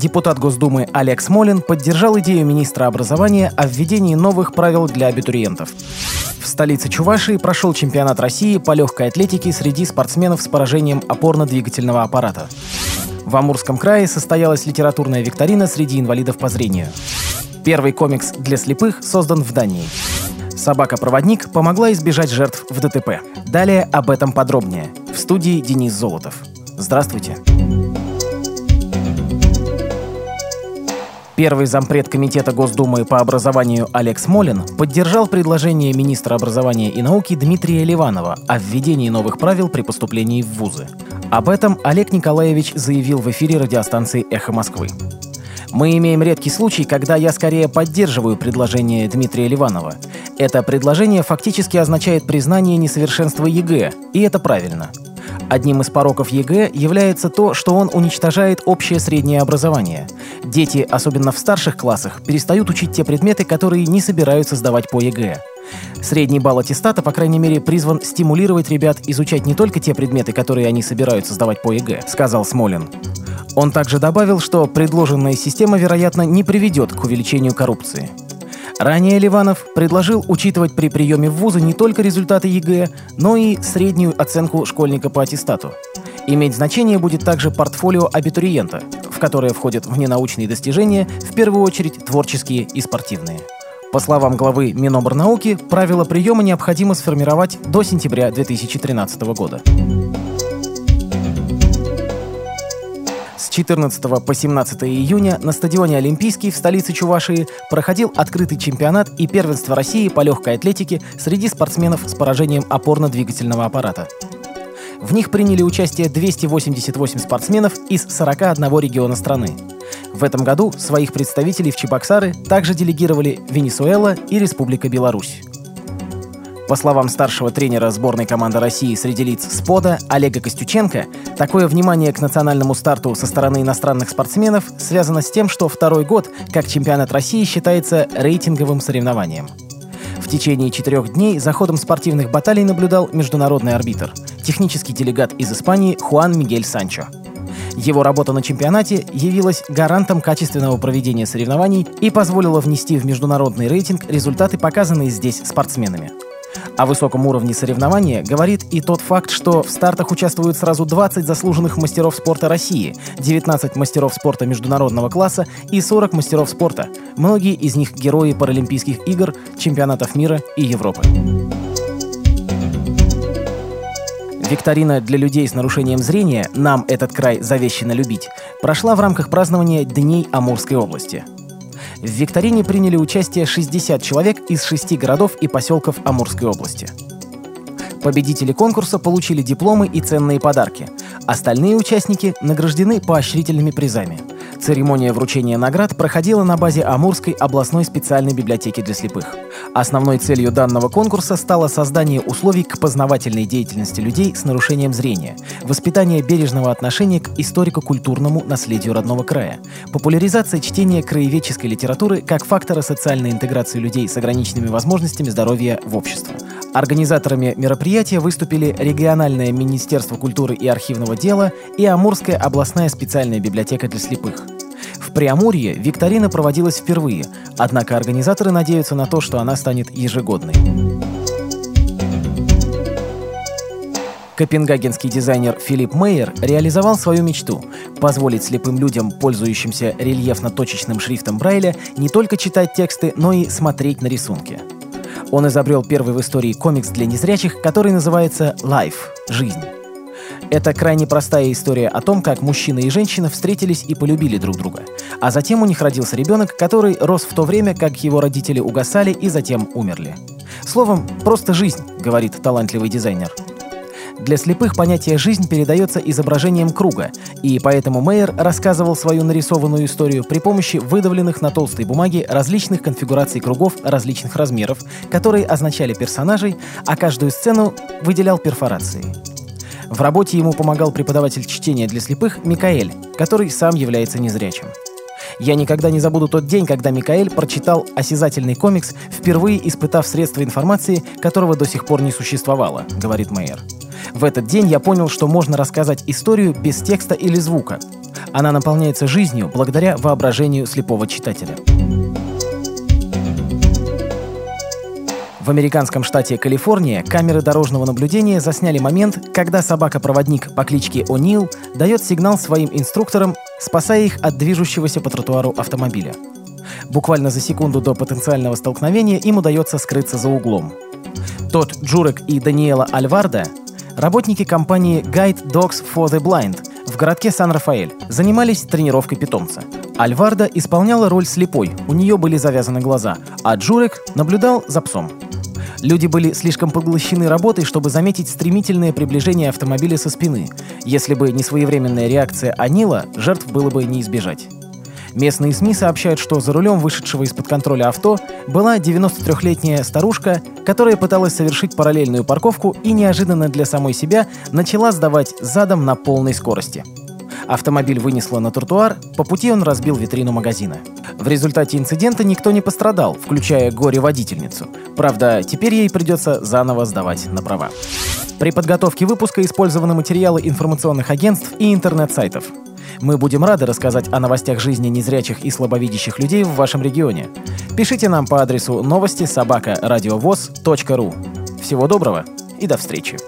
депутат Госдумы Олег Смолин поддержал идею министра образования о введении новых правил для абитуриентов. В столице Чувашии прошел чемпионат России по легкой атлетике среди спортсменов с поражением опорно-двигательного аппарата. В Амурском крае состоялась литературная викторина среди инвалидов по зрению. Первый комикс для слепых создан в Дании. Собака-проводник помогла избежать жертв в ДТП. Далее об этом подробнее. В студии Денис Золотов. Здравствуйте. Первый зампред Комитета Госдумы по образованию Олег Смолин поддержал предложение министра образования и науки Дмитрия Ливанова о введении новых правил при поступлении в вузы. Об этом Олег Николаевич заявил в эфире радиостанции «Эхо Москвы». Мы имеем редкий случай, когда я скорее поддерживаю предложение Дмитрия Ливанова. Это предложение фактически означает признание несовершенства ЕГЭ, и это правильно. Одним из пороков ЕГЭ является то, что он уничтожает общее среднее образование. Дети, особенно в старших классах, перестают учить те предметы, которые не собираются сдавать по ЕГЭ. Средний балл аттестата, по крайней мере, призван стимулировать ребят изучать не только те предметы, которые они собираются сдавать по ЕГЭ, сказал Смолин. Он также добавил, что предложенная система, вероятно, не приведет к увеличению коррупции. Ранее Ливанов предложил учитывать при приеме в вузы не только результаты ЕГЭ, но и среднюю оценку школьника по аттестату. Иметь значение будет также портфолио абитуриента, в которое входят внеучебные достижения, в первую очередь творческие и спортивные. По словам главы Миноборнауки, правила приема необходимо сформировать до сентября 2013 года. С 14 по 17 июня на стадионе Олимпийский в столице Чувашии проходил открытый чемпионат и первенство России по легкой атлетике среди спортсменов с поражением опорно-двигательного аппарата. В них приняли участие 288 спортсменов из 41 региона страны. В этом году своих представителей в Чебоксары также делегировали Венесуэла и Республика Беларусь. По словам старшего тренера сборной команды России среди лиц СПОДа Олега Костюченко, такое внимание к национальному старту со стороны иностранных спортсменов связано с тем, что второй год, как чемпионат России, считается рейтинговым соревнованием. В течение четырех дней за ходом спортивных баталий наблюдал международный арбитр, технический делегат из Испании Хуан Мигель Санчо. Его работа на чемпионате явилась гарантом качественного проведения соревнований и позволила внести в международный рейтинг результаты, показанные здесь спортсменами. О высоком уровне соревнования говорит и тот факт, что в стартах участвуют сразу 20 заслуженных мастеров спорта России, 19 мастеров спорта международного класса и 40 мастеров спорта. Многие из них герои Паралимпийских игр, чемпионатов мира и Европы. Викторина для людей с нарушением зрения «Нам этот край завещено любить» прошла в рамках празднования Дней Амурской области – в викторине приняли участие 60 человек из шести городов и поселков Амурской области. Победители конкурса получили дипломы и ценные подарки. Остальные участники награждены поощрительными призами. Церемония вручения наград проходила на базе Амурской областной специальной библиотеки для слепых. Основной целью данного конкурса стало создание условий к познавательной деятельности людей с нарушением зрения, воспитание бережного отношения к историко-культурному наследию родного края, популяризация чтения краеведческой литературы как фактора социальной интеграции людей с ограниченными возможностями здоровья в общество. Организаторами мероприятия выступили региональное Министерство культуры и архивного дела и Амурская областная специальная библиотека для слепых. В Преамурье викторина проводилась впервые, однако организаторы надеются на то, что она станет ежегодной. Копенгагенский дизайнер Филипп Мейер реализовал свою мечту – позволить слепым людям, пользующимся рельефно-точечным шрифтом Брайля, не только читать тексты, но и смотреть на рисунки. Он изобрел первый в истории комикс для незрячих, который называется «Life» – «Жизнь». Это крайне простая история о том, как мужчина и женщина встретились и полюбили друг друга. А затем у них родился ребенок, который рос в то время, как его родители угасали и затем умерли. Словом, просто жизнь, говорит талантливый дизайнер. Для слепых понятие «жизнь» передается изображением круга, и поэтому Мейер рассказывал свою нарисованную историю при помощи выдавленных на толстой бумаге различных конфигураций кругов различных размеров, которые означали персонажей, а каждую сцену выделял перфорацией. В работе ему помогал преподаватель чтения для слепых Микаэль, который сам является незрячим. Я никогда не забуду тот день, когда Микаэль прочитал осязательный комикс, впервые испытав средства информации, которого до сих пор не существовало, говорит Мейер. В этот день я понял, что можно рассказать историю без текста или звука. Она наполняется жизнью благодаря воображению слепого читателя. В американском штате Калифорния камеры дорожного наблюдения засняли момент, когда собака-проводник по кличке О'Нил дает сигнал своим инструкторам, спасая их от движущегося по тротуару автомобиля. Буквально за секунду до потенциального столкновения им удается скрыться за углом. Тот Джурек и Даниэла Альварда – работники компании Guide Dogs for the Blind в городке Сан-Рафаэль, занимались тренировкой питомца. Альварда исполняла роль слепой, у нее были завязаны глаза, а Джурек наблюдал за псом. Люди были слишком поглощены работой, чтобы заметить стремительное приближение автомобиля со спины. Если бы не своевременная реакция Анила, жертв было бы не избежать. Местные СМИ сообщают, что за рулем вышедшего из-под контроля авто была 93-летняя старушка, которая пыталась совершить параллельную парковку и неожиданно для самой себя начала сдавать задом на полной скорости. Автомобиль вынесло на тротуар, по пути он разбил витрину магазина. В результате инцидента никто не пострадал, включая горе-водительницу. Правда, теперь ей придется заново сдавать на права. При подготовке выпуска использованы материалы информационных агентств и интернет-сайтов. Мы будем рады рассказать о новостях жизни незрячих и слабовидящих людей в вашем регионе. Пишите нам по адресу новости собака ру. Всего доброго и до встречи.